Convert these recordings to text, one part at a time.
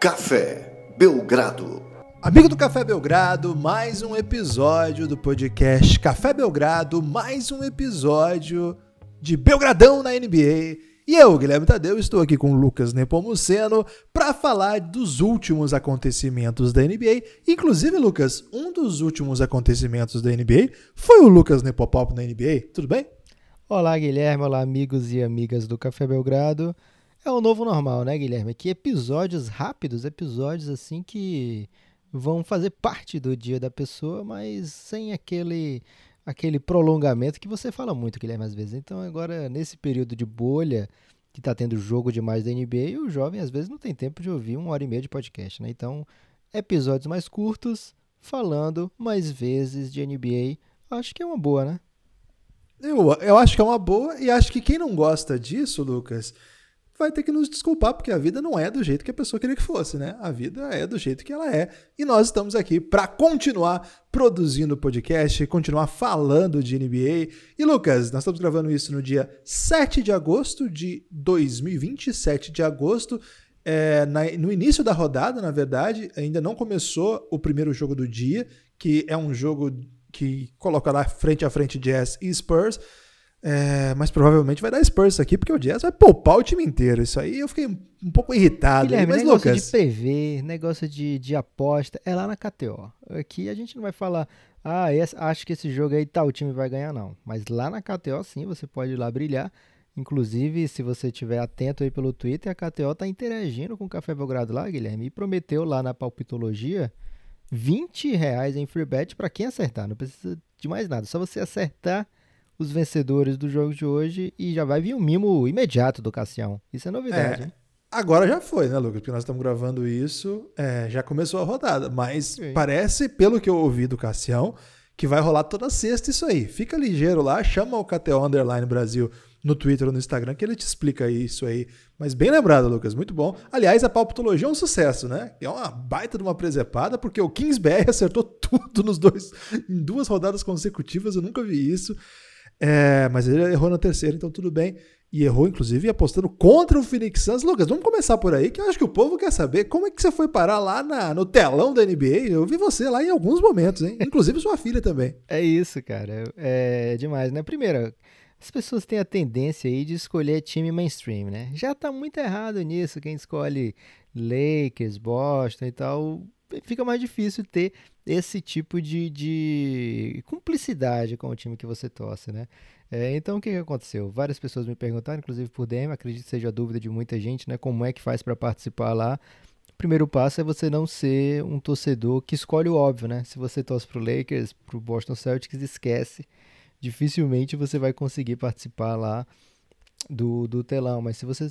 Café Belgrado. Amigo do Café Belgrado, mais um episódio do podcast Café Belgrado, mais um episódio de Belgradão na NBA. E eu, Guilherme Tadeu, estou aqui com o Lucas Nepomuceno para falar dos últimos acontecimentos da NBA. Inclusive, Lucas, um dos últimos acontecimentos da NBA foi o Lucas Nepopop na NBA. Tudo bem? Olá, Guilherme. Olá, amigos e amigas do Café Belgrado. É o novo normal, né, Guilherme? Que episódios rápidos, episódios assim que vão fazer parte do dia da pessoa, mas sem aquele aquele prolongamento que você fala muito, Guilherme, às vezes. Então, agora, nesse período de bolha, que está tendo jogo demais da NBA, o jovem às vezes não tem tempo de ouvir uma hora e meia de podcast, né? Então, episódios mais curtos, falando mais vezes de NBA, acho que é uma boa, né? Eu, eu acho que é uma boa e acho que quem não gosta disso, Lucas, vai ter que nos desculpar, porque a vida não é do jeito que a pessoa queria que fosse, né? A vida é do jeito que ela é. E nós estamos aqui para continuar produzindo podcast, continuar falando de NBA. E Lucas, nós estamos gravando isso no dia 7 de agosto de 2020, 7 de agosto. É, na, no início da rodada, na verdade, ainda não começou o primeiro jogo do dia, que é um jogo que coloca lá frente a frente Jazz e Spurs. É, mas provavelmente vai dar Spurs aqui, porque o Jazz vai poupar o time inteiro. Isso aí eu fiquei um pouco irritado. Guilherme, mas, negócio Lucas... de PV, negócio de, de aposta, é lá na KTO. Aqui a gente não vai falar, ah, esse, acho que esse jogo aí tal time vai ganhar, não. Mas lá na KTO, sim, você pode ir lá brilhar. Inclusive, se você estiver atento aí pelo Twitter, a KTO tá interagindo com o Café Belgrado lá, Guilherme, e prometeu lá na palpitologia 20 reais em free bet para quem acertar. Não precisa de mais nada, só você acertar os vencedores do jogo de hoje e já vai vir um mimo imediato do Cassião. Isso é novidade, É. hein? Agora já foi, né, Lucas? Porque nós estamos gravando isso, é, já começou a rodada. Mas Sim. parece, pelo que eu ouvi do Cassião, que vai rolar toda sexta isso aí. Fica ligeiro lá, chama o KTO Underline Brasil no Twitter ou no Instagram, que ele te explica isso aí. Mas bem lembrado, Lucas, muito bom. Aliás, a palpitologia é um sucesso, né? É uma baita de uma presepada, porque o Kingsbury acertou tudo nos dois, em duas rodadas consecutivas, eu nunca vi isso. É, mas ele errou na terceira, então tudo bem. E errou, inclusive, apostando contra o Phoenix Suns. Lucas, vamos começar por aí, que eu acho que o povo quer saber como é que você foi parar lá na- no telão da NBA. Eu vi você lá em alguns momentos, hein? Inclusive sua filha também. É isso, cara. É demais, né? Primeiro, as pessoas têm a tendência aí de escolher time mainstream, né? Já tá muito errado nisso. Quem escolhe Lakers, Boston e tal, fica mais difícil ter esse tipo de, de cumplicidade com o time que você torce, né? É, então, o que, que aconteceu? Várias pessoas me perguntaram, inclusive por DM, acredito que seja a dúvida de muita gente, né? Como é que faz para participar lá? O primeiro passo é você não ser um torcedor que escolhe o óbvio, né? Se você torce pro Lakers, pro Boston Celtics, esquece. Dificilmente você vai conseguir participar lá do, do telão. Mas se você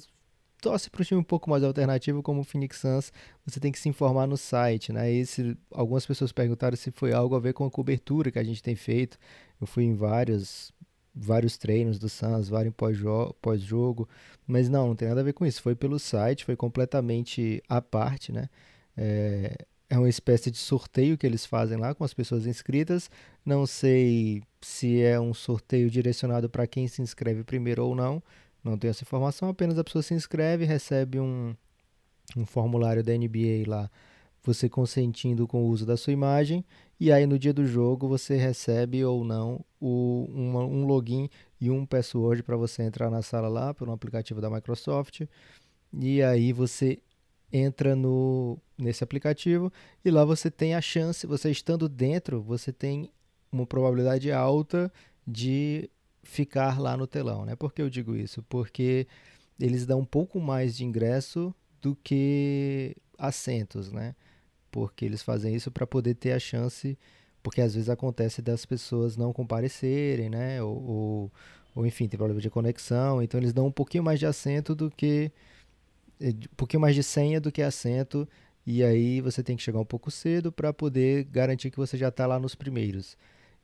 torce para um time um pouco mais alternativo, como o Phoenix Suns, você tem que se informar no site, né? E se, algumas pessoas perguntaram se foi algo a ver com a cobertura que a gente tem feito. Eu fui em vários, vários treinos do Suns, vários pós-jo- pós-jogo, mas não, não tem nada a ver com isso. Foi pelo site, foi completamente à parte, né? É, é uma espécie de sorteio que eles fazem lá com as pessoas inscritas. Não sei se é um sorteio direcionado para quem se inscreve primeiro ou não. Não tenho essa informação, apenas a pessoa se inscreve, recebe um, um formulário da NBA lá, você consentindo com o uso da sua imagem, e aí no dia do jogo você recebe ou não o, um login e um password para você entrar na sala lá por um aplicativo da Microsoft. E aí você entra no nesse aplicativo e lá você tem a chance, você estando dentro, você tem uma probabilidade alta de ficar lá no telão, né? Por que eu digo isso? Porque eles dão um pouco mais de ingresso do que assentos, né? Porque eles fazem isso para poder ter a chance, porque às vezes acontece das pessoas não comparecerem, né? Ou, ou, ou, enfim, tem problema de conexão, então eles dão um pouquinho mais de assento do que eh, um pouquinho mais de senha do que assento, e aí você tem que chegar um pouco cedo para poder garantir que você já está lá nos primeiros.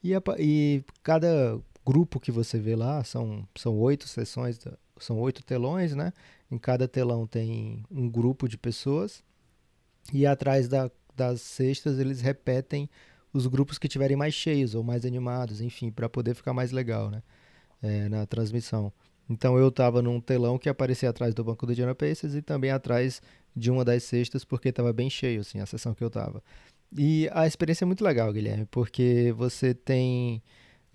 E, a e cada grupo que você vê lá são, são oito sessões, são oito telões, né? Em cada telão tem um grupo de pessoas, e atrás da- das cestas eles repetem os grupos que tiverem mais cheios ou mais animados, enfim, para poder ficar mais legal, né? É, na transmissão. Então eu estava num telão que aparecia atrás do banco do Indiana Pacers e também atrás de uma das cestas, porque estava bem cheio, assim, a sessão que eu estava. E a experiência é muito legal, Guilherme, porque você tem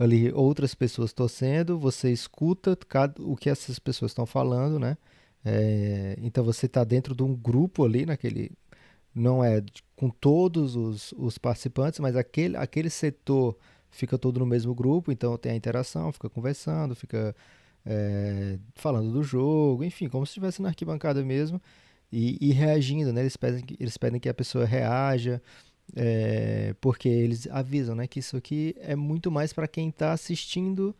ali outras pessoas torcendo, você escuta cada, o que essas pessoas estão falando, né? É, então você está dentro de um grupo ali, naquele. Não é com todos os, os participantes, mas aquele, aquele setor fica todo no mesmo grupo, então tem a interação, fica conversando, fica é, falando do jogo, enfim, como se estivesse na arquibancada mesmo e, e, reagindo, né? Eles pedem, eles pedem que a pessoa reaja, é, porque eles avisam, né, que isso aqui é muito mais para quem está assistindo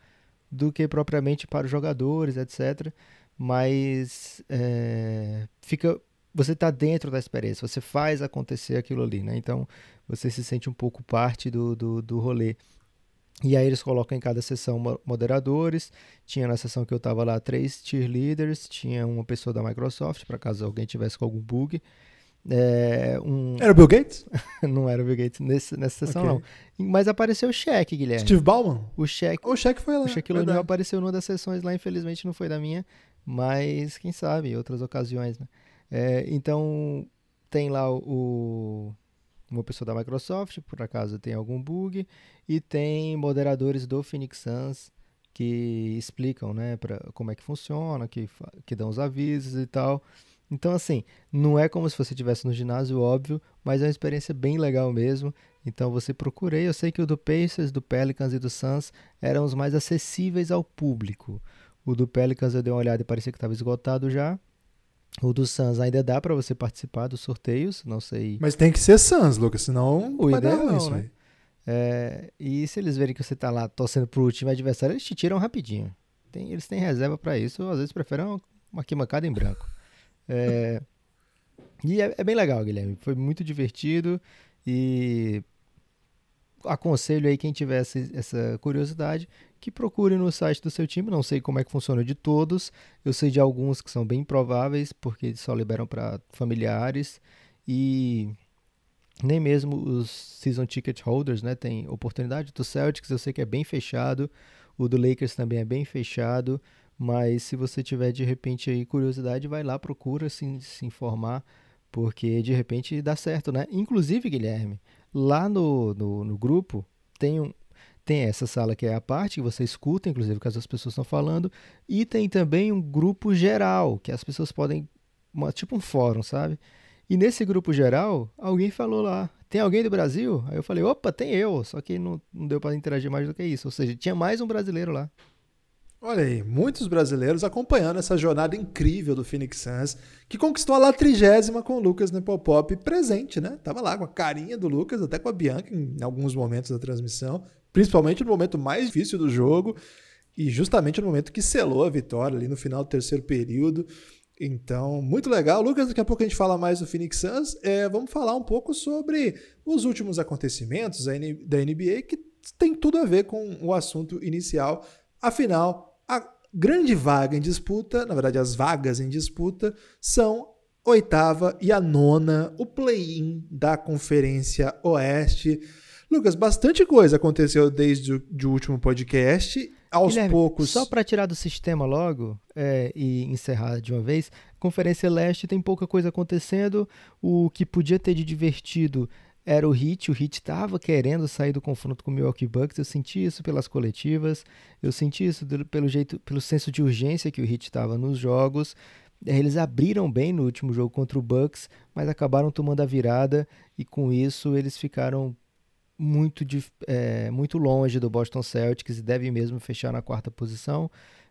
do que propriamente para os jogadores, etc. Mas é, fica você está dentro da experiência, você faz acontecer aquilo ali, né? Então você se sente um pouco parte do, do, do rolê. E aí eles colocam em cada sessão moderadores. Tinha na sessão que eu estava lá três cheerleaders, tinha uma pessoa da Microsoft, para caso alguém tivesse com algum bug. É, um... Era o Bill Gates? não era o Bill Gates nesse, nessa sessão, okay. não. Mas apareceu o Shaq, Guilherme. Steve Ballman? O Shaq. O Shaq foi lá. O Shaquille O'Neal apareceu numa das sessões lá, infelizmente não foi da minha, mas quem sabe, em outras ocasiões, né? É, então, tem lá o, uma pessoa da Microsoft, por acaso tem algum bug, e tem moderadores do Phoenix Suns que explicam né, pra, como é que funciona, que, que dão os avisos e tal. Então, assim, não é como se você estivesse no ginásio, óbvio, mas é uma experiência bem legal mesmo. Então, você procurei. Eu sei que o do Pacers, do Pelicans e do Suns eram os mais acessíveis ao público. O do Pelicans eu dei uma olhada e parecia que estava esgotado já. O do Suns ainda dá para você participar dos sorteios, não sei. Mas tem que ser Suns, Lucas, senão o ideal, isso, né? É, e se eles verem que você tá lá torcendo pro time adversário, eles te tiram rapidinho. Tem, eles têm reserva para isso, às vezes preferem uma, uma arquibancada em branco. É, e é, é, bem legal, Guilherme. Foi muito divertido e aconselho aí quem tivesse essa curiosidade que procure no site do seu time. Não sei como é que funciona de todos. Eu sei de alguns que são bem prováveis, porque só liberam para familiares. E nem mesmo os season ticket holders né, tem oportunidade. Do Celtics eu sei que é bem fechado. O do Lakers também é bem fechado. Mas se você tiver de repente aí curiosidade, vai lá, procura se, se informar. Porque de repente dá certo, né? Inclusive, Guilherme, lá no, no, no grupo tem um, tem essa sala que é a parte, que você escuta, inclusive, que as pessoas estão falando, e tem também um grupo geral, que as pessoas podem, uma, tipo um fórum, sabe? E nesse grupo geral, alguém falou lá, tem alguém do Brasil? Aí eu falei, opa, tem eu, só que não, não deu para interagir mais do que isso. Ou seja, tinha mais um brasileiro lá. Olha aí, muitos brasileiros acompanhando essa jornada incrível do Phoenix Suns, que conquistou a lá trigésima com o Lucas Nepopop presente, né? Tava lá com a carinha do Lucas, até com a Bianca em alguns momentos da transmissão, principalmente no momento mais difícil do jogo e justamente no momento que selou a vitória ali no final do terceiro período. Então, muito legal. Lucas, daqui a pouco a gente fala mais do Phoenix Suns. É, vamos falar um pouco sobre os últimos acontecimentos da NBA que tem tudo a ver com o assunto inicial. Afinal, a grande vaga em disputa, na verdade, as vagas em disputa, são oitava e a nona, o play-in da Conferência Oeste. Lucas, bastante coisa aconteceu desde o de último podcast. Aos Guilherme, poucos. Só para tirar do sistema logo é, e encerrar de uma vez, Conferência Leste tem pouca coisa acontecendo. O que podia ter de divertido era o Hit. O Hit estava querendo sair do confronto com o Milwaukee Bucks. Eu senti isso pelas coletivas, eu senti isso pelo jeito, pelo senso de urgência que o Hit estava nos jogos. É, eles abriram bem no último jogo contra o Bucks, mas acabaram tomando a virada e com isso eles ficaram muito, é, muito longe do Boston Celtics e devem mesmo fechar na quarta posição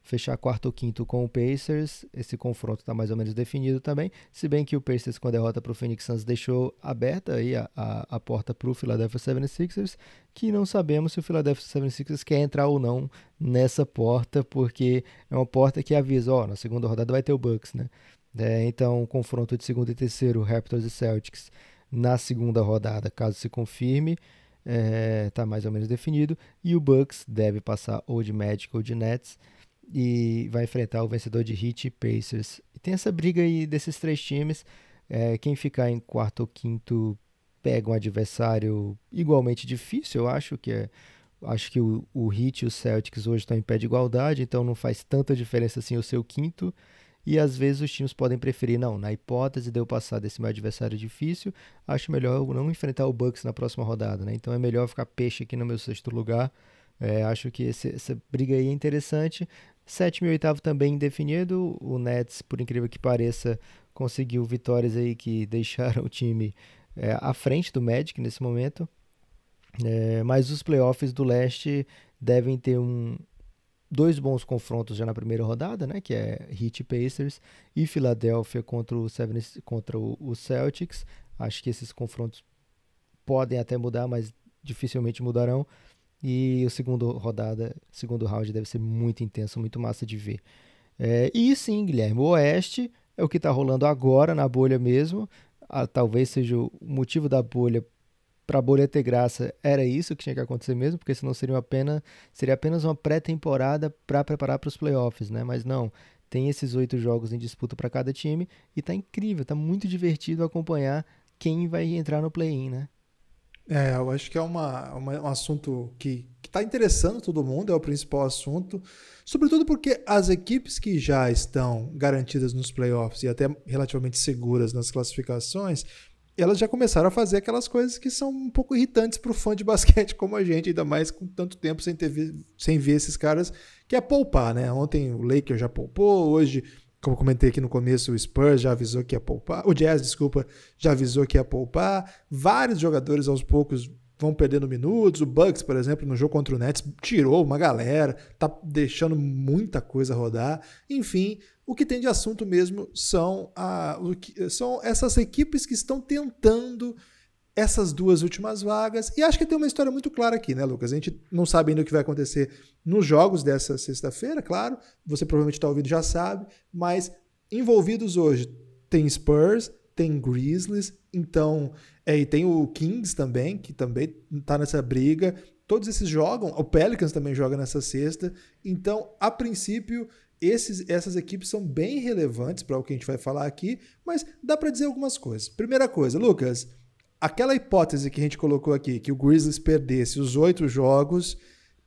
fechar quarto ou quinto com o Pacers. Esse confronto está mais ou menos definido também. Se bem que o Pacers, com a derrota para o Phoenix Suns, deixou aberta aí a, a, a porta para o Philadelphia 76ers, que não sabemos se o Philadelphia 76ers quer entrar ou não nessa porta, porque é uma porta que avisa, ó, na segunda rodada vai ter o Bucks, né? É, então, confronto de segundo e terceiro, Raptors e Celtics, na segunda rodada, caso se confirme, está é, tá mais ou menos definido. E o Bucks deve passar ou de Magic ou de Nets e vai enfrentar o vencedor de Heat e Pacers. E tem essa briga aí desses três times. É, quem ficar em quarto ou quinto pega um adversário igualmente difícil, eu acho que é Acho que o, o Heat e o Celtics hoje estão em pé de igualdade, então não faz tanta diferença assim o seu quinto. E às vezes os times podem preferir, não, na hipótese de eu passar desse meu adversário difícil, acho melhor eu não enfrentar o Bucks na próxima rodada, né? Então é melhor ficar peixe aqui no meu sexto lugar. É, acho que esse, essa briga aí é interessante. Sétimo e oitavo também indefinido. O Nets, por incrível que pareça, conseguiu vitórias aí que deixaram o time é, à frente do Magic nesse momento. É, mas os playoffs do leste devem ter um, dois bons confrontos já na primeira rodada, né? Que é Heat Pacers e Philadelphia contra o, Seven, contra o, Celtics. Acho que esses confrontos podem até mudar, mas dificilmente mudarão. E o segundo rodada, segundo round deve ser muito intenso, muito massa de ver. É, e sim, Guilherme, o Oeste é o que está rolando agora na bolha mesmo. Ah, talvez seja o motivo da bolha para a bolha ter graça, era isso que tinha que acontecer mesmo, porque senão seria apenas, seria apenas uma pré-temporada para preparar para os playoffs, né? Mas não, tem esses oito jogos em disputa para cada time e tá incrível, tá muito divertido acompanhar quem vai entrar no play-in, né? É, eu acho que é uma, uma um assunto que está interessando todo mundo, é o principal assunto, sobretudo porque as equipes que já estão garantidas nos playoffs e até relativamente seguras nas classificações elas já começaram a fazer aquelas coisas que são um pouco irritantes para o fã de basquete como a gente, ainda mais com tanto tempo sem, ter, sem ver esses caras, que é poupar, né? Ontem o Lakers já poupou, hoje, como comentei aqui no começo, o Spurs já avisou que ia poupar, o Jazz, desculpa, já avisou que ia poupar, vários jogadores aos poucos vão perdendo minutos, o Bucks, por exemplo, no jogo contra o Nets, tirou uma galera, tá deixando muita coisa rodar, enfim, o que tem de assunto mesmo são, a, que, são essas equipes que estão tentando essas duas últimas vagas. E acho que tem uma história muito clara aqui, né, Lucas? A gente não sabe ainda o que vai acontecer nos jogos dessa sexta-feira, claro. Você provavelmente está ouvindo já sabe, mas envolvidos hoje tem Spurs, tem Grizzlies, então. É, e tem o Kings também, que também está nessa briga. Todos esses jogam, o Pelicans também joga nessa sexta. Então, a princípio, esses, essas equipes são bem relevantes para o que a gente vai falar aqui, mas dá para dizer algumas coisas. Primeira coisa, Lucas, aquela hipótese que a gente colocou aqui, que o Grizzlies perdesse os oito jogos,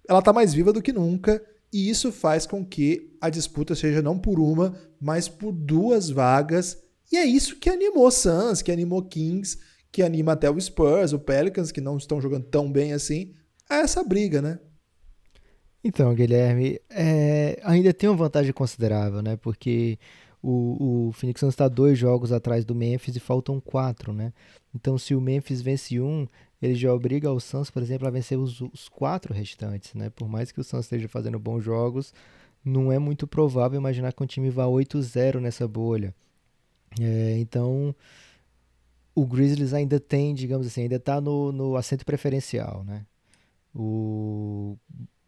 ela está mais viva do que nunca, e isso faz com que a disputa seja não por uma, mas por duas vagas, e é isso que animou Suns, que animou Kings, que anima até o Spurs, o Pelicans, que não estão jogando tão bem assim, a essa briga, né? Então, Guilherme, é, ainda tem uma vantagem considerável, né? Porque o, o Phoenix Suns está dois jogos atrás do Memphis e faltam quatro, né? Então, se o Memphis vence um, ele já obriga o Suns, por exemplo, a vencer os, os quatro restantes, né? Por mais que o Suns esteja fazendo bons jogos, não é muito provável imaginar que um time vá 8-0 nessa bolha. É, então, o Grizzlies ainda tem, digamos assim, ainda está no, no assento preferencial, né? O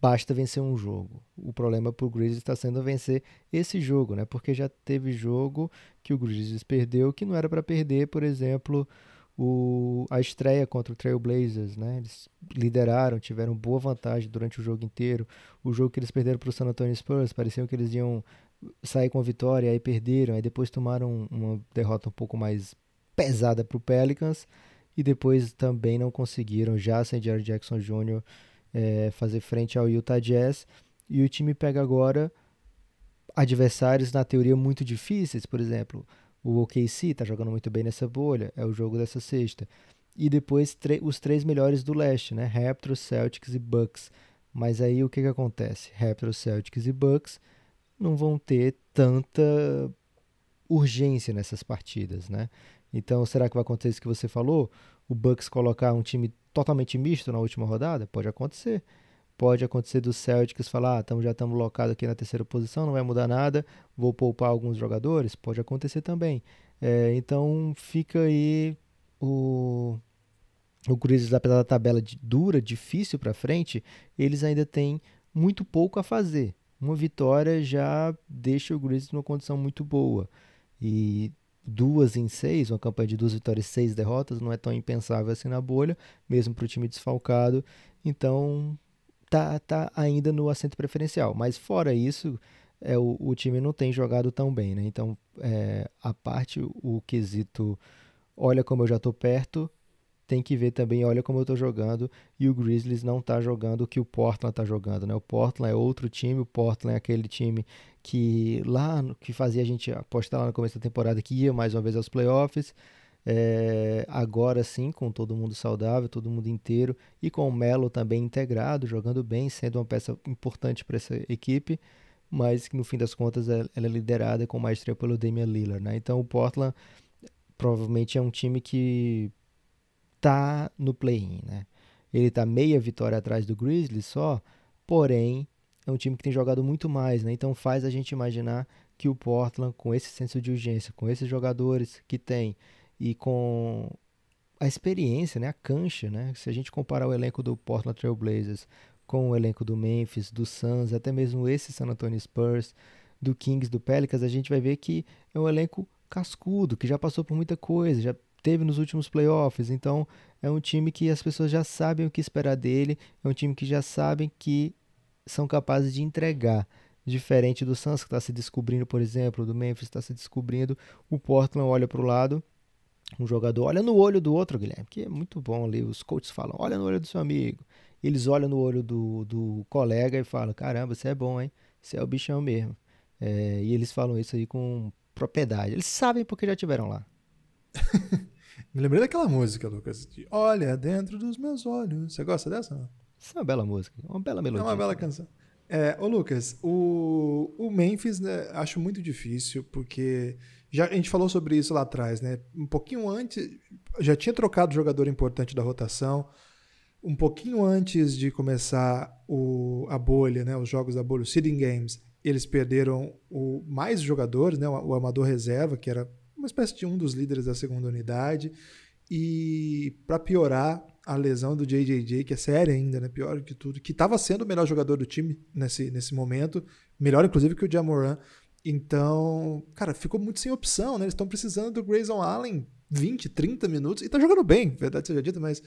basta vencer um jogo. O problema para o Grizzlies está sendo vencer esse jogo, né? Porque já teve jogo que o Grizzlies perdeu que não era para perder, por exemplo, o, a estreia contra o Trail Blazers, né? Eles lideraram, tiveram boa vantagem durante o jogo inteiro. O jogo que eles perderam para o San Antonio Spurs, pareciam que eles iam sair com a vitória, aí perderam, aí depois tomaram uma derrota um pouco mais pesada para o Pelicans e depois também não conseguiram, já sem Jared Jackson Jr., é, fazer frente ao Utah Jazz. E o time pega agora adversários, na teoria, muito difíceis. Por exemplo, o OKC está jogando muito bem nessa bolha, é o jogo dessa sexta. E depois os três melhores do leste, né? Raptors, Celtics e Bucks. Mas aí o que, que acontece? Raptors, Celtics e Bucks não vão ter tanta urgência nessas partidas, né? Então, será que vai acontecer isso que você falou? O Bucks colocar um time totalmente misto na última rodada? Pode acontecer. Pode acontecer do Celtics falar, ah, tamo, já estamos locados aqui na terceira posição, não vai mudar nada, vou poupar alguns jogadores? Pode acontecer também. É, então fica aí o, o Grizzlies, apesar da tabela de, dura, difícil para frente, eles ainda têm muito pouco a fazer. Uma vitória já deixa o Grizzlies numa condição muito boa. E duas em seis, uma campanha de duas vitórias e seis derrotas, não é tão impensável assim na bolha, mesmo para o time desfalcado. Então, tá, tá ainda no assento preferencial. Mas fora isso, é, o, o time não tem jogado tão bem, né? Então, é, a parte, o quesito, olha como eu já estou perto, tem que ver também, olha como eu estou jogando, e o Grizzlies não está jogando o que o Portland está jogando, né? O Portland é outro time, o Portland é aquele time que lá que fazia a gente apostar lá no começo da temporada que ia mais uma vez aos playoffs. É, agora sim, com todo mundo saudável, todo mundo inteiro e com o Melo também integrado, jogando bem, sendo uma peça importante para essa equipe, mas que no fim das contas ela é liderada com maestria pelo Damian Lillard, né? Então o Portland provavelmente é um time que tá no play-in, né? Ele tá meia vitória atrás do Grizzlies só, porém é um time que tem jogado muito mais, né? Então faz a gente imaginar que o Portland, com esse senso de urgência, com esses jogadores que tem e com a experiência, né, a cancha, né? Se a gente comparar o elenco do Portland Trail Blazers com o elenco do Memphis, do Suns, até mesmo esse San Antonio Spurs, do Kings, do Pelicans, a gente vai ver que é um elenco cascudo, que já passou por muita coisa, já teve nos últimos playoffs, então é um time que as pessoas já sabem o que esperar dele, é um time que já sabem que são capazes de entregar. Diferente do Suns que está se descobrindo, por exemplo, do Memphis está se descobrindo, o Portland olha para o lado um jogador olha no olho do outro, Guilherme, que é muito bom ali. Os coaches falam, olha no olho do seu amigo. Eles olham no olho do, do colega e falam, caramba, você é bom, hein? Você é o bichão mesmo. É, e eles falam isso aí com propriedade. Eles sabem porque já tiveram lá. Me lembrei daquela música, Lucas. De Olha dentro dos meus olhos. Você gosta dessa? Isso é uma bela música, uma bela melodia. É uma bela canção. É, ô Lucas, o, o Memphis né, acho muito difícil, porque já, a gente falou sobre isso lá atrás, né? Um pouquinho antes, já tinha trocado jogador importante da rotação. Um pouquinho antes de começar o, a bolha, né? Os jogos da bolha, os seeding games, eles perderam o, mais jogadores, né? O, o amador reserva, que era uma espécie de um dos líderes da segunda unidade. E para piorar, a lesão do JJJ, que é séria ainda, né? Pior que tudo, que estava sendo o melhor jogador do time nesse, nesse momento, melhor inclusive que o Jamoran. Então, cara, ficou muito sem opção, né? Eles estão precisando do Grayson Allen 20, 30 minutos e tá jogando bem, verdade seja dita, mas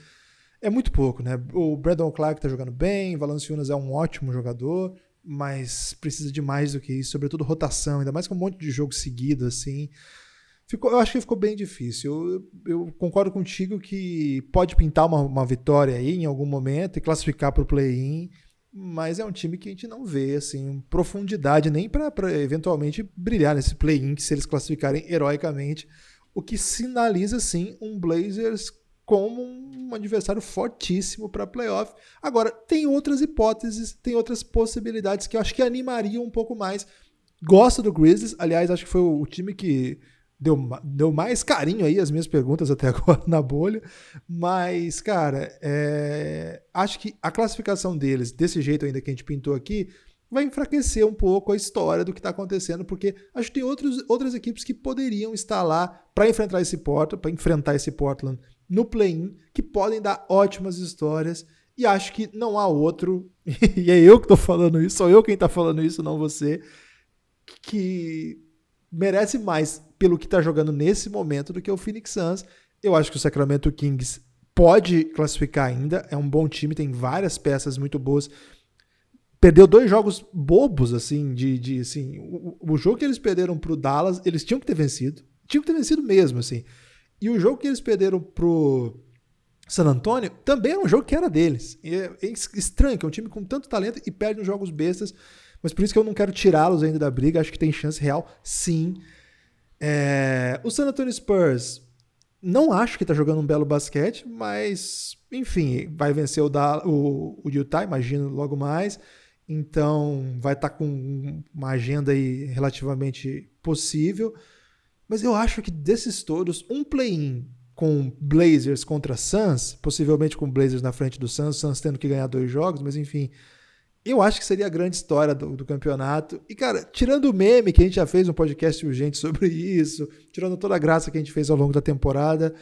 é muito pouco, né? O Brandon Clark tá jogando bem, Valanciunas é um ótimo jogador, mas precisa de mais do que isso, sobretudo rotação, ainda mais com um monte de jogo seguido assim. Ficou, eu acho que ficou bem difícil. Eu, eu concordo contigo que pode pintar uma, uma vitória aí em algum momento e classificar para o play-in, mas é um time que a gente não vê assim profundidade nem para eventualmente brilhar nesse play-in que se eles classificarem heroicamente, o que sinaliza sim um Blazers como um adversário fortíssimo para playoff. Agora, tem outras hipóteses, tem outras possibilidades que eu acho que animariam um pouco mais. Gosto do Grizzlies, aliás, acho que foi o time que deu, deu mais carinho aí as minhas perguntas até agora na bolha. Mas, cara, é, acho que a classificação deles, desse jeito ainda que a gente pintou aqui, vai enfraquecer um pouco a história do que está acontecendo, porque acho que tem outros, outras equipes que poderiam estar lá para enfrentar esse Portland, para enfrentar esse Portland no play-in, que podem dar ótimas histórias. E acho que não há outro, e é eu que estou falando isso, sou eu quem está falando isso, não você, que merece mais pelo que está jogando nesse momento do que o Phoenix Suns. Eu acho que o Sacramento Kings pode classificar ainda, é um bom time, tem várias peças muito boas. Perdeu dois jogos bobos, assim, de, de assim, o, o jogo que eles perderam pro Dallas, eles tinham que ter vencido. Tinham que ter vencido mesmo, assim. E o jogo que eles perderam pro San Antonio também era um jogo que era deles. É, é estranho, que é um time com tanto talento e perde uns jogos bestas. Mas por isso que eu não quero tirá-los ainda da briga. Acho que tem chance real, sim. É... O San Antonio Spurs, não acho que está jogando um belo basquete, mas, enfim, vai vencer o, da... o... o Utah, imagino, logo mais. Então, vai estar tá com uma agenda aí relativamente possível. Mas eu acho que desses todos, um play-in com Blazers contra Suns, possivelmente com Blazers na frente do Suns, Suns tendo que ganhar dois jogos, mas enfim, eu acho que seria a grande história do, do, campeonato. E, cara, tirando o meme, que a gente já fez um podcast urgente sobre isso, tirando toda a graça que a gente fez ao longo da temporada,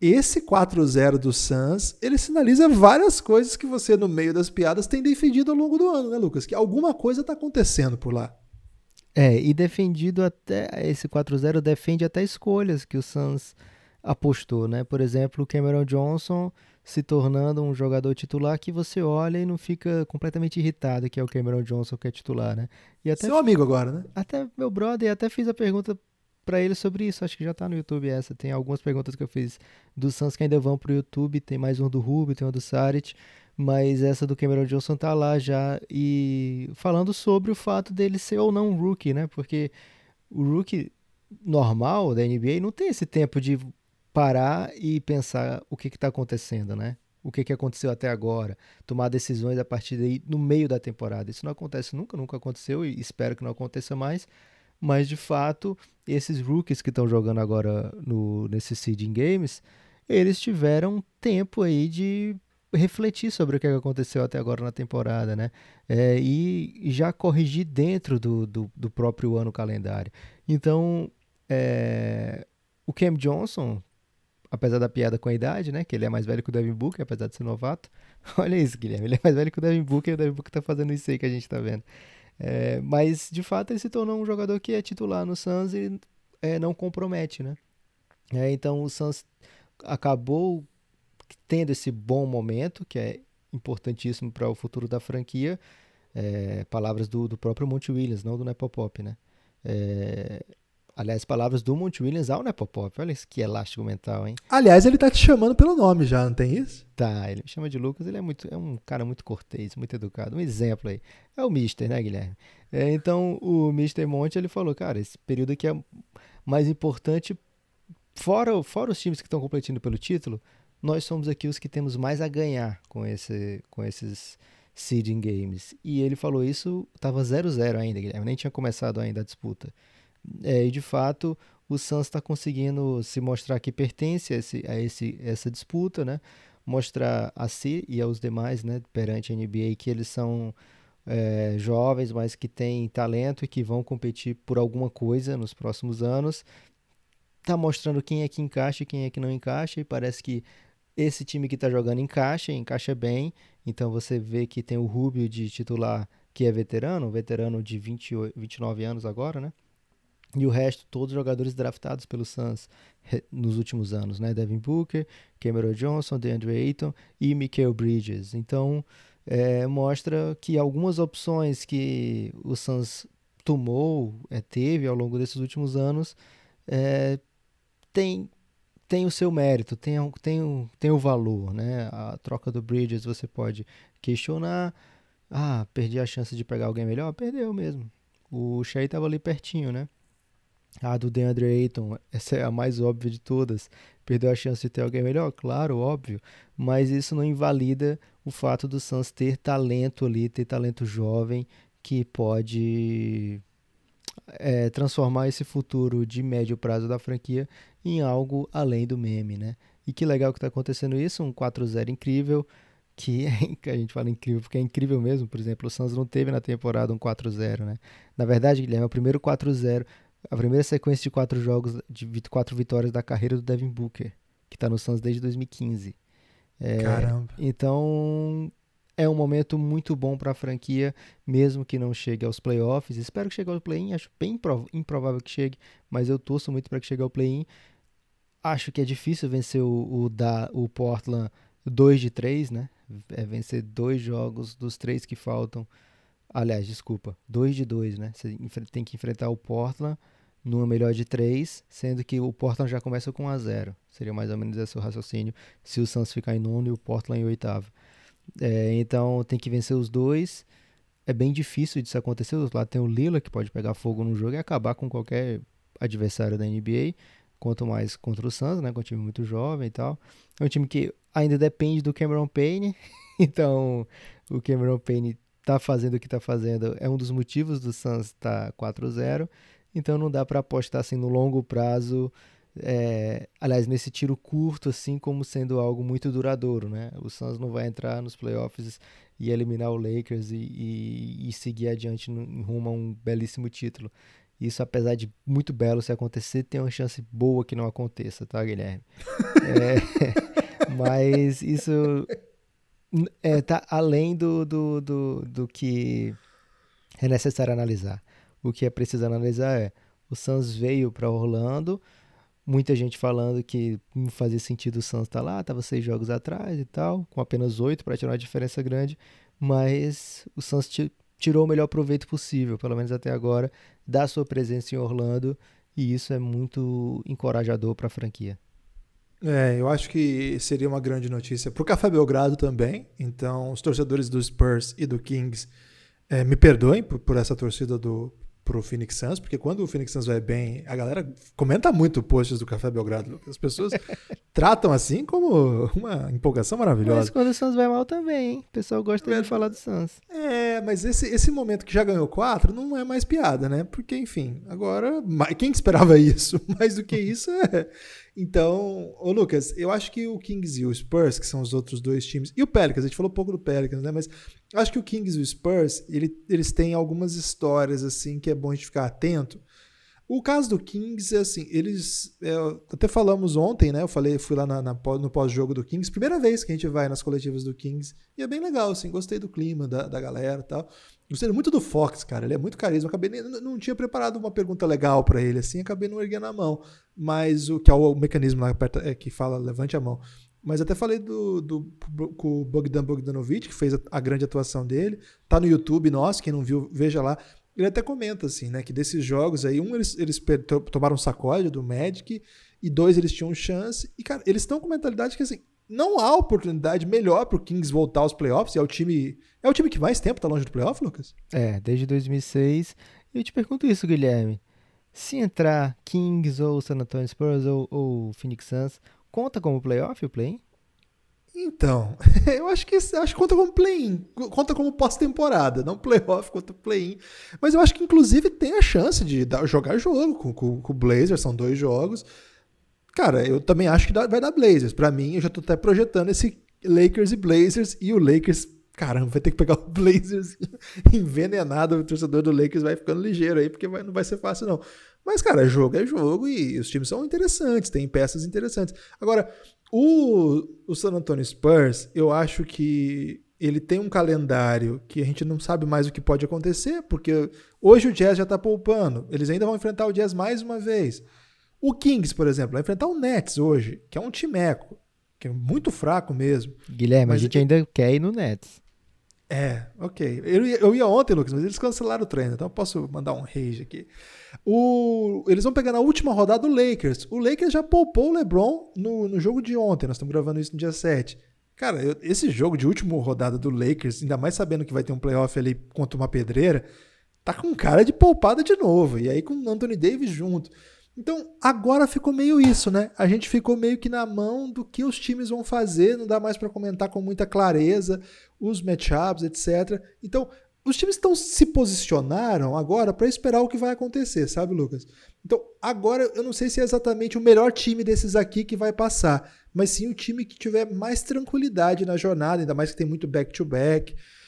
esse 4-0 do Suns, ele sinaliza várias coisas que você, no meio das piadas, tem defendido ao longo do ano, né, Lucas? Que alguma coisa está acontecendo por lá. É, e defendido até. Esse 4-0 defende até escolhas que o Suns apostou, né? Por exemplo, o Cameron Johnson se tornando um jogador titular que você olha e não fica completamente irritado que é o Cameron Johnson que é titular, né? E até Seu amigo agora, né? Até meu brother até fiz a pergunta para ele sobre isso. Acho que já tá no YouTube essa. Tem algumas perguntas que eu fiz do Suns que ainda vão pro YouTube. Tem mais um do Rubio, tem um do Saric. Mas essa do Cameron Johnson tá lá já. E falando sobre o fato dele ser ou não um rookie, né? Porque o rookie normal da NBA não tem esse tempo de parar e pensar o que está acontecendo, né? O que, que aconteceu até agora, tomar decisões a partir daí no meio da temporada. Isso não acontece nunca, nunca aconteceu e espero que não aconteça mais. Mas de fato, esses rookies que estão jogando agora no, nesses seeding games, eles tiveram tempo aí de refletir sobre o que aconteceu até agora na temporada, né? É, e já corrigir dentro do, do, do, próprio ano calendário. Então, é, o Cam Johnson apesar da piada com a idade, né? Que ele é mais velho que o Devin Booker, apesar de ser novato. Olha isso, Guilherme. Ele é mais velho que o Devin Booker e o Devin Booker tá fazendo isso aí que a gente tá vendo. É, mas, de fato, ele se tornou um jogador que é titular no Suns e é, não compromete, né? É, então, o Suns acabou tendo esse bom momento, que é importantíssimo para o futuro da franquia. É, palavras do, do próprio Monte Williams, não do Nepopop, né? É, Aliás, palavras do Monte Williams ao Nepopop. Olha isso que elástico mental, hein? Aliás, ele tá te chamando pelo nome já, não tem isso? Tá, ele me chama de Lucas, ele é muito é um cara muito cortês, muito educado. Um exemplo aí. É o Mister, né, Guilherme? É, então, o Mister Monte, ele falou, cara, esse período aqui é mais importante, fora, fora os times que estão competindo pelo título, nós somos aqui os que temos mais a ganhar com, esse, com esses seeding games. E ele falou isso, tava 0-0 ainda, Guilherme, nem tinha começado ainda a disputa. É, e de fato, o Suns está conseguindo se mostrar que pertence a, esse, a esse, essa disputa, né? Mostrar a si e aos demais, né, perante a NBA, que eles são é, jovens, mas que têm talento e que vão competir por alguma coisa nos próximos anos. Tá mostrando quem é que encaixa e quem é que não encaixa, e parece que esse time que está jogando encaixa, encaixa bem. Então você vê que tem o Rubio de titular, que é veterano, veterano de 28, 29 anos agora, né? E o resto, todos jogadores draftados pelo Suns nos últimos anos, né? Devin Booker, Cameron Johnson, DeAndre Ayton e Michael Bridges. Então, é, mostra que algumas opções que o Suns tomou, é, teve ao longo desses últimos anos, é, tem, tem o seu mérito, tem, tem, tem o valor, né? A troca do Bridges você pode questionar, ah, perdi a chance de pegar alguém melhor? Perdeu mesmo. O Shea estava ali pertinho, né? A do DeAndre Ayton, essa é a mais óbvia de todas. Perdeu a chance de ter alguém melhor? Claro, óbvio. Mas isso não invalida o fato do Suns ter talento ali, ter talento jovem que pode é, transformar esse futuro de médio prazo da franquia em algo além do meme, né? E que legal que está acontecendo isso, um 4-0 incrível, que, a gente fala incrível porque é incrível mesmo, por exemplo, o Suns não teve na temporada um 4-0, né? Na verdade, Guilherme, é o primeiro 4-0 a primeira sequência de quatro jogos, de quatro vitórias da carreira do Devin Booker, que está no Suns desde 2015. É, Caramba. Então, é um momento muito bom para a franquia, mesmo que não chegue aos playoffs. Espero que chegue ao play-in, acho bem improvável que chegue, mas eu torço muito para que chegue ao play-in. Acho que é difícil vencer o, o, da, o Portland 2 de 3, né? É vencer dois jogos dos três que faltam Aliás, desculpa, 2 de 2, né? Você tem que enfrentar o Portland numa melhor de 3, sendo que o Portland já começa com 1 a 0 Seria mais ou menos esse o raciocínio se o Suns ficar em nono e o Portland em oitavo. É, então tem que vencer os dois. É bem difícil disso acontecer. Lá tem o Lila que pode pegar fogo no jogo e acabar com qualquer adversário da NBA. Quanto mais contra o Suns, né? Com um time muito jovem e tal. É um time que ainda depende do Cameron Payne. então o Cameron Payne tá fazendo o que tá fazendo é um dos motivos do Suns estar tá 4-0. Então não dá para apostar assim no longo prazo, é, aliás, nesse tiro curto, assim como sendo algo muito duradouro, né? O Suns não vai entrar nos playoffs e eliminar o Lakers e, e, e seguir adiante no, rumo a um belíssimo título. Isso, apesar de muito belo se acontecer, tem uma chance boa que não aconteça, tá, Guilherme? é, mas isso é, tá além do, do, do, do que é necessário analisar. O que é preciso analisar é: o Suns veio para Orlando, muita gente falando que não fazia sentido o Suns estar tá lá, estava seis jogos atrás e tal, com apenas oito para tirar uma diferença grande, mas o Suns tirou o melhor proveito possível, pelo menos até agora, da sua presença em Orlando e isso é muito encorajador para a franquia. É, eu acho que seria uma grande notícia para o Café Belgrado também. Então, os torcedores do Spurs e do Kings é, me perdoem por, por, essa torcida do pro Phoenix Suns, porque quando o Phoenix Suns vai bem, a galera comenta muito posts do Café Belgrado. As pessoas tratam assim como uma empolgação maravilhosa. Mas quando o Suns vai mal também, hein? O pessoal gosta é, de falar do Suns. É, mas esse, esse momento que já ganhou quatro não é mais piada, né? Porque, enfim, agora, quem esperava isso? Mais do que isso é então, ô Lucas, eu acho que o Kings e o Spurs, que são os outros dois times, e o Pelicans, a gente falou pouco do Pelicans, né? Mas acho que o Kings e o Spurs, ele, eles têm algumas histórias, assim, que é bom a gente ficar atento. O caso do Kings é assim, eles. É, até falamos ontem, né? Eu falei, fui lá na, na, no pós-jogo do Kings, primeira vez que a gente vai nas coletivas do Kings, e é bem legal, assim, gostei do clima da, da galera e tal. Gostei muito do Fox, cara. Ele é muito carisma. Acabei nem, não tinha preparado uma pergunta legal para ele, assim, acabei não erguendo a mão. Mas o que é o, mecanismo lá é, que fala levante a mão. Mas até falei do, do, com o Bogdan Bogdanovic, que fez a, a, grande atuação dele. Tá no YouTube nosso, quem não viu, veja lá. Ele até comenta, assim, né, que desses jogos aí, um eles, eles tomaram sacode do Magic, e dois eles tinham chance. E, cara, eles estão com mentalidade que, assim, não há oportunidade melhor para o Kings voltar aos playoffs. É o time é o time que mais tempo está longe do playoff, Lucas? É, desde 2006. E eu te pergunto isso, Guilherme. Se entrar Kings ou San Antonio Spurs ou, ou Phoenix Suns, conta como playoff o play-in? Então, eu acho que acho que conta como play-in, conta como pós-temporada, não playoff, conta play-in. Mas eu acho que inclusive tem a chance de dar, jogar jogo com, com, com o Blazers, são dois jogos. Cara, eu também acho que dá, vai dar Blazers. Para mim, eu já tô até projetando esse Lakers e Blazers e o Lakers, caramba, vai ter que pegar o Blazers envenenado, o torcedor do Lakers vai ficando ligeiro aí, porque vai, não vai ser fácil não. Mas, cara, jogo é jogo e os times são interessantes, tem peças interessantes. Agora, o, o San Antonio Spurs, eu acho que ele tem um calendário que a gente não sabe mais o que pode acontecer, porque hoje o Jazz já tá poupando, eles ainda vão enfrentar o Jazz mais uma vez. O Kings, por exemplo, vai enfrentar o Nets hoje, que é um timeco, que é muito fraco mesmo. Guilherme, mas a gente ainda quer ir no Nets. É, ok. Eu ia, eu ia ontem, Lucas, mas eles cancelaram o treino, então eu posso mandar um rage aqui. O, eles vão pegar na última rodada o Lakers. O Lakers já poupou o LeBron no, no jogo de ontem, nós estamos gravando isso no dia 7. Cara, eu, esse jogo de última rodada do Lakers, ainda mais sabendo que vai ter um playoff ali contra uma pedreira, tá com cara de poupada de novo. E aí com o Anthony Davis junto. Então, agora ficou meio isso, né? A gente ficou meio que na mão do que os times vão fazer, não dá mais para comentar com muita clareza os matchups, etc. Então, os times estão se posicionaram agora para esperar o que vai acontecer, sabe, Lucas? Então, agora eu não sei se é exatamente o melhor time desses aqui que vai passar, mas sim o time que tiver mais tranquilidade na jornada, ainda mais que tem muito back-to-back. back to back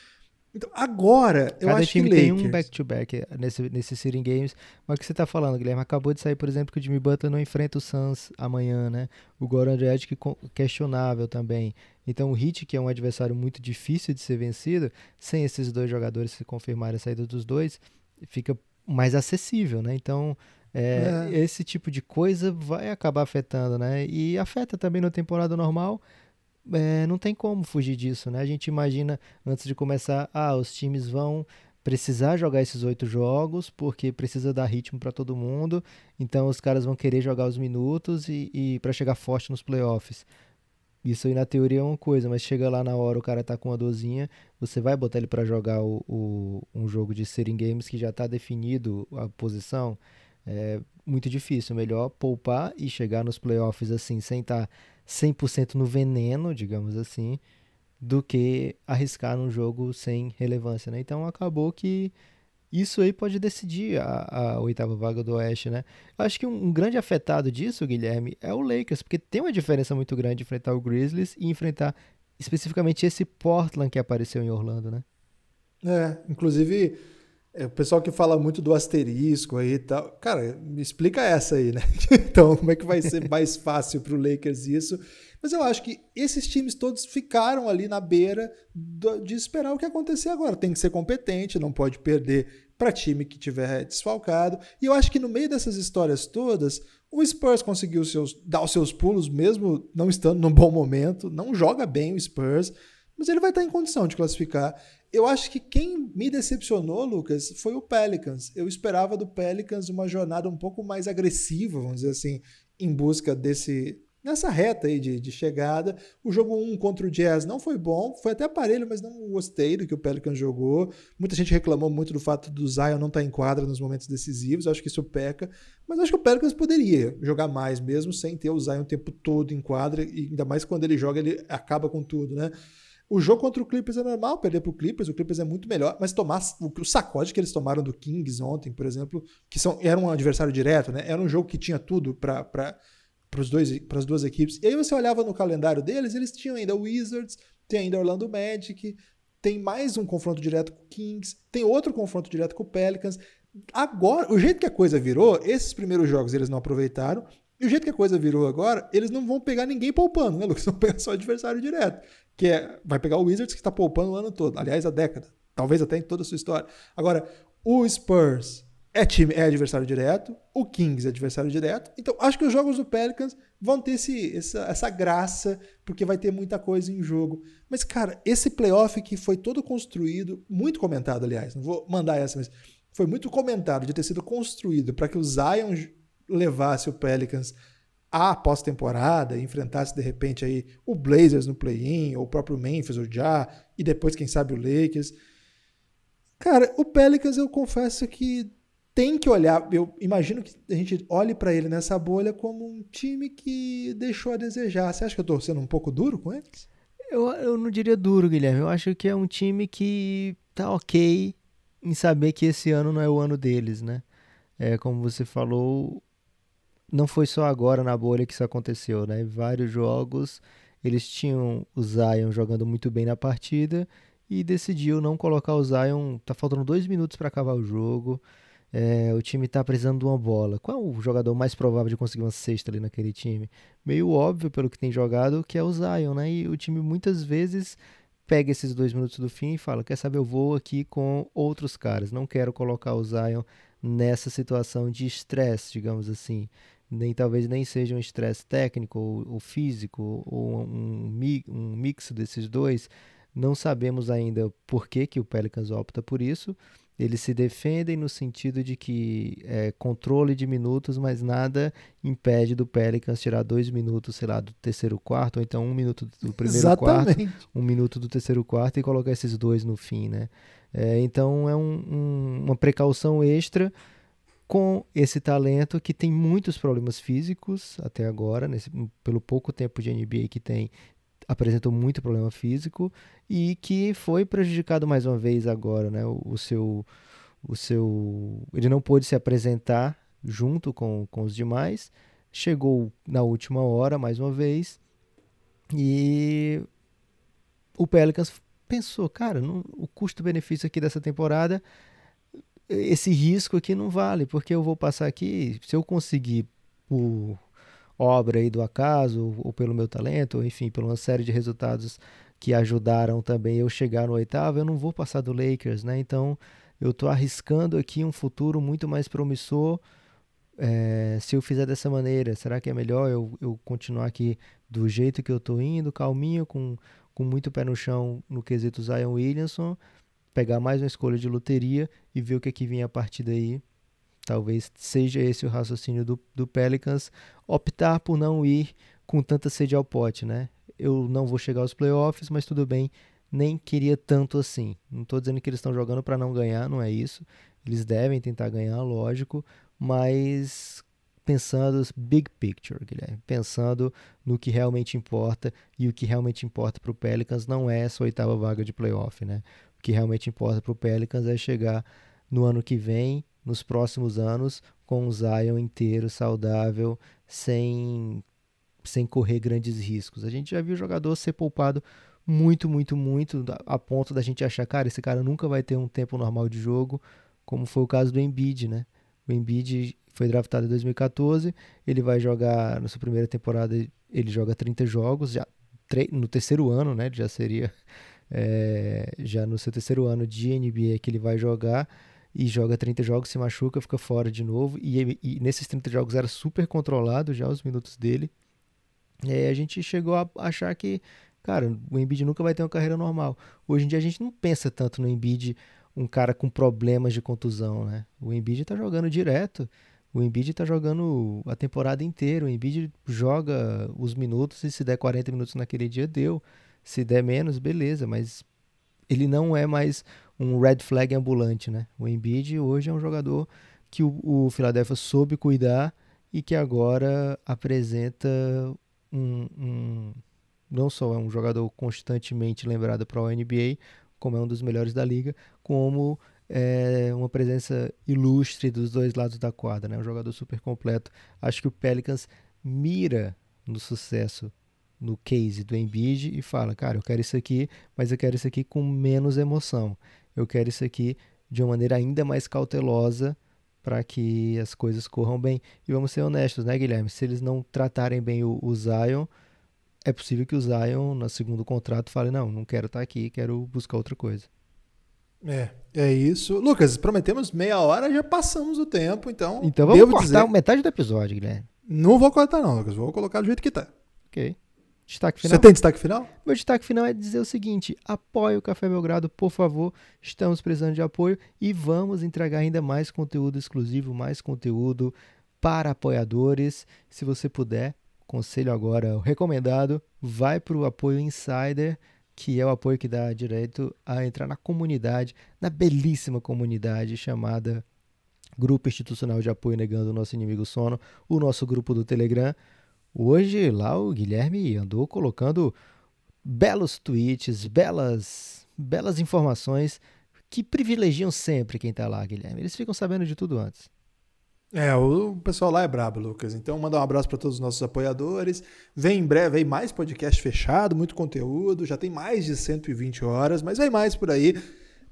então, agora, eu Cada acho time que tem um back-to-back -back nesse, nesse Sitting Games. Mas o que você tá falando, Guilherme? Acabou de sair, por exemplo, que o Jimmy Butler não enfrenta o Suns amanhã, né? O Goran Dragic questionável também. Então o Heat, que é um adversário muito difícil de ser vencido, sem esses dois jogadores se confirmarem a saída dos dois, fica mais acessível, né? Então é, é. esse tipo de coisa vai acabar afetando, né? E afeta também na temporada normal é, não tem como fugir disso, né? A gente imagina antes de começar, ah, os times vão precisar jogar esses oito jogos porque precisa dar ritmo para todo mundo, então os caras vão querer jogar os minutos e, e para chegar forte nos playoffs. Isso aí na teoria é uma coisa, mas chega lá na hora o cara tá com uma dorzinha, você vai botar ele para jogar o, o, um jogo de sitting games que já está definido a posição? É muito difícil, melhor poupar e chegar nos playoffs assim, sem estar tá 100% no veneno, digamos assim, do que arriscar num jogo sem relevância, né? Então acabou que isso aí pode decidir a, a oitava vaga do Oeste, né? Acho que um, um, grande afetado disso, Guilherme, é o Lakers, porque tem uma diferença muito grande de enfrentar o Grizzlies e enfrentar especificamente esse Portland que apareceu em Orlando, né? É, inclusive é, o pessoal que fala muito do asterisco aí e tal. Cara, me explica essa aí, né? então, como é que vai ser mais fácil para o Lakers isso? Mas eu acho que esses times todos ficaram ali na beira de esperar o que acontecer agora. Tem que ser competente, não pode perder para time que tiver desfalcado. E eu acho que no meio dessas histórias todas, o Spurs conseguiu seus, dar os seus pulos, mesmo não estando num bom momento. Não joga bem o Spurs. mas ele vai estar em condição de classificar. Eu acho que quem me decepcionou, Lucas, foi o Pelicans. Eu esperava do Pelicans uma jornada um pouco mais agressiva, vamos dizer assim, em busca desse nessa reta aí de, de chegada. O jogo 1 contra o Jazz não foi bom, foi até aparelho, mas não gostei do que o Pelicans jogou. Muita gente reclamou muito do fato do Zion não estar tá em quadra nos momentos decisivos, acho que isso peca, mas acho que o Pelicans poderia jogar mais mesmo sem ter o Zion o tempo todo em quadra, e ainda mais quando ele joga, ele acaba com tudo, né? O jogo contra o Clippers é normal perder para o Clippers, o Clippers é muito melhor, mas tomar o, o sacode que eles tomaram do Kings ontem, por exemplo, que são, era um adversário direto, né? Era um jogo que tinha tudo para para as duas equipes. E aí você olhava no calendário deles, eles tinham ainda Wizards, tem ainda Orlando Magic, tem mais um confronto direto com o Kings, tem outro confronto direto com o Pelicans. Agora, o jeito que a coisa virou, esses primeiros jogos eles não aproveitaram, e o jeito que a coisa virou agora, eles não vão pegar ninguém poupando, né, Lucas? Vão pegar só adversário direto. Que é, vai pegar o Wizards que está poupando o ano todo. Aliás, a década. Talvez até em toda a sua história. Agora, o Spurs, é time, é adversário direto, o Kings é adversário direto. Então, acho que os jogos do Pelicans vão ter esse, essa, essa graça, porque vai ter muita coisa em jogo. Mas, cara, esse playoff que foi todo construído, muito comentado, aliás, não vou mandar essa, mas foi muito comentado de ter sido construído para que o Zion levasse o Pelicans à pós-temporada, enfrentasse de repente aí o Blazers no play-in, ou o próprio Memphis, o Já, e depois, quem sabe, o Lakers. Cara, o Pelicans eu confesso que tem que olhar. Eu imagino que a gente olhe para ele nessa bolha como um time que deixou a desejar. Você acha que eu estou sendo um pouco duro com eles? Eu, eu não diria duro, Guilherme. Eu acho que é um time que tá ok em saber que esse ano não é o ano deles, né? É, como você falou, não foi só agora na bolha que isso aconteceu, né? Vários jogos eles tinham o Zion jogando muito bem na partida e decidiu não colocar o Zion. Tá faltando dois minutos para acabar o jogo é, o time está precisando de uma bola. Qual é o jogador mais provável de conseguir uma cesta ali naquele time? Meio óbvio, pelo que tem jogado, que é o Zion, né? E o time muitas vezes pega esses dois minutos do fim e fala: Quer saber, eu vou aqui com outros caras. Não quero colocar o Zion nessa situação de estresse, digamos assim. Nem talvez nem seja um estresse técnico ou, ou físico, ou um, um mix desses dois. Não sabemos ainda por que, que o Pelicans opta por isso eles se defendem no sentido de que é controle de minutos, mas nada impede do Pelicans tirar dois minutos, sei lá, do terceiro quarto, ou então um minuto do primeiro Exatamente. quarto, um minuto do terceiro quarto e colocar esses dois no fim, né? É, então é um, um, uma precaução extra com esse talento que tem muitos problemas físicos até agora, nesse, pelo pouco tempo de NBA que tem, apresentou muito problema físico e que foi prejudicado mais uma vez agora, né? O, o, seu, o seu, ele não pôde se apresentar junto com, com os demais, chegou na última hora mais uma vez e o Pelicans pensou, cara, o custo-benefício aqui dessa temporada, esse risco aqui não vale, porque eu vou passar aqui, se eu conseguir por obra aí do acaso, ou pelo meu talento, ou enfim, por uma série de resultados que ajudaram também eu chegar no oitavo, eu não vou passar do Lakers, né? Então eu estou arriscando aqui um futuro muito mais promissor. É, se eu fizer dessa maneira, será que é melhor eu, eu continuar aqui do jeito que eu estou indo, calminho, com, com muito pé no chão no quesito Zion Williamson, pegar mais uma escolha de loteria e ver o que, é que vinha a partir daí Talvez seja esse o raciocínio do, do Pelicans, optar por não ir com tanta sede ao pote, né? Eu não vou chegar aos playoffs, mas tudo bem, nem queria tanto assim. Não estou dizendo que eles estão jogando para não ganhar, não é isso. Eles devem tentar ganhar, lógico, mas pensando big picture, Guilherme, pensando no que realmente importa e o que realmente importa para o Pelicans não é essa oitava vaga de playoff, né? O que realmente importa para o Pelicans é chegar no ano que vem nos próximos anos com o Zion inteiro, saudável, sem, sem correr grandes riscos. A gente já viu jogador ser poupado muito, muito, muito, a ponto da gente achar, cara, esse cara nunca vai ter um tempo normal de jogo, como foi o caso do Embiid, né? O Embiid foi draftado em 2014, ele vai jogar na sua primeira temporada, ele joga 30 jogos, já no terceiro ano, né? Já seria é, já no seu terceiro ano de NBA que ele vai jogar e joga 30 jogos, se machuca, fica fora de novo. E, e nesses 30 jogos era super controlado já os minutos dele. E aí a gente chegou a achar que cara, o Embiid nunca vai ter uma carreira normal. Hoje em dia a gente não pensa tanto no Embiid, um cara com problemas de contusão, né? O Embiid tá jogando direto. O Embiid tá jogando a temporada inteira. O Embiid joga os minutos e se der 40 minutos naquele dia, deu. Se der menos, beleza, mas ele não é mais um red flag ambulante, né? O Embiid hoje é um jogador que o, o Philadelphia soube cuidar e que agora apresenta um, um não só é um jogador constantemente lembrado para a NBA, como é um dos melhores da liga, como é uma presença ilustre dos dois lados da quadra, né? Um jogador super completo. Acho que o Pelicans mira no sucesso no case do Embiid e fala, cara, eu quero isso aqui, mas eu quero isso aqui com menos emoção. Eu quero isso aqui de uma maneira ainda mais cautelosa para que as coisas corram bem. E vamos ser honestos, né, Guilherme? Se eles não tratarem bem o, o Zion, é possível que o Zion, no segundo contrato, fale: não, não quero estar tá aqui, quero buscar outra coisa. É, é isso. Lucas, prometemos meia hora, já passamos o tempo, então. Então vamos cortar dizer... metade do episódio, Guilherme. Não vou cortar, não, Lucas. Vou colocar do jeito que tá. Ok. Destaque final. Você tem destaque final? Meu destaque final é dizer o seguinte: apoie o Café Belgrado, por favor. Estamos precisando de apoio e vamos entregar ainda mais conteúdo exclusivo, mais conteúdo para apoiadores. Se você puder, conselho agora, o recomendado, vai para o apoio Insider, que é o apoio que dá direito a entrar na comunidade, na belíssima comunidade chamada Grupo Institucional de Apoio Negando o Nosso Inimigo Sono, o nosso grupo do Telegram. Hoje lá o Guilherme andou colocando belos tweets, belas, belas informações que privilegiam sempre quem está lá, Guilherme. Eles ficam sabendo de tudo antes. É, o pessoal lá é brabo, Lucas. Então, mandar um abraço para todos os nossos apoiadores. Vem em breve aí mais podcast fechado, muito conteúdo. Já tem mais de 120 horas, mas vem mais por aí.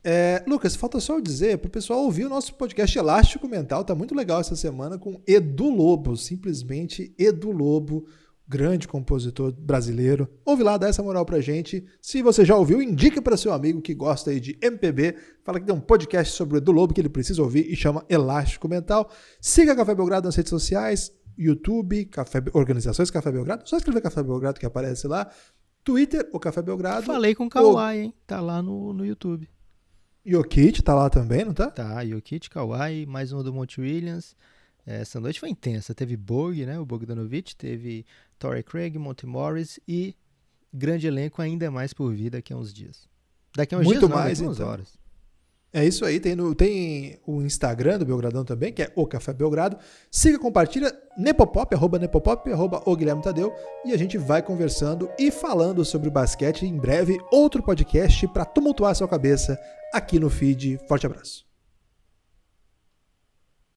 É, Lucas, falta só eu dizer para o pessoal ouvir o nosso podcast Elástico Mental. Tá muito legal essa semana com Edu Lobo, simplesmente Edu Lobo, grande compositor brasileiro. Ouve lá, dá essa moral pra gente. Se você já ouviu, indique para seu amigo que gosta aí de MPB. Fala que tem um podcast sobre o Edu Lobo que ele precisa ouvir e chama Elástico Mental. Siga Café Belgrado nas redes sociais, YouTube, Café, Organizações Café Belgrado. Só escrever Café Belgrado que aparece lá. Twitter, o Café Belgrado. Falei com o Kawai, o... hein? Tá lá no, no YouTube. Jokic tá lá também, não tá? Tá, Jokic, Kawhi, mais um do Monte Williams. Essa noite foi intensa. Teve Borg, né? O Bogdanovich, teve Torrey Craig, Monty Morris e grande elenco ainda mais por vir daqui a uns dias. Daqui a uns Muito dias, mais, daqui a então. horas. É isso aí, tem, no, tem o Instagram do Belgradão também, que é o Café Belgrado. Siga, compartilha, Nepopop, arroba Nepopop, arroba o Guilherme Tadeu, e a gente vai conversando e falando sobre basquete em breve, outro podcast para tumultuar a sua cabeça aqui no feed. Forte abraço.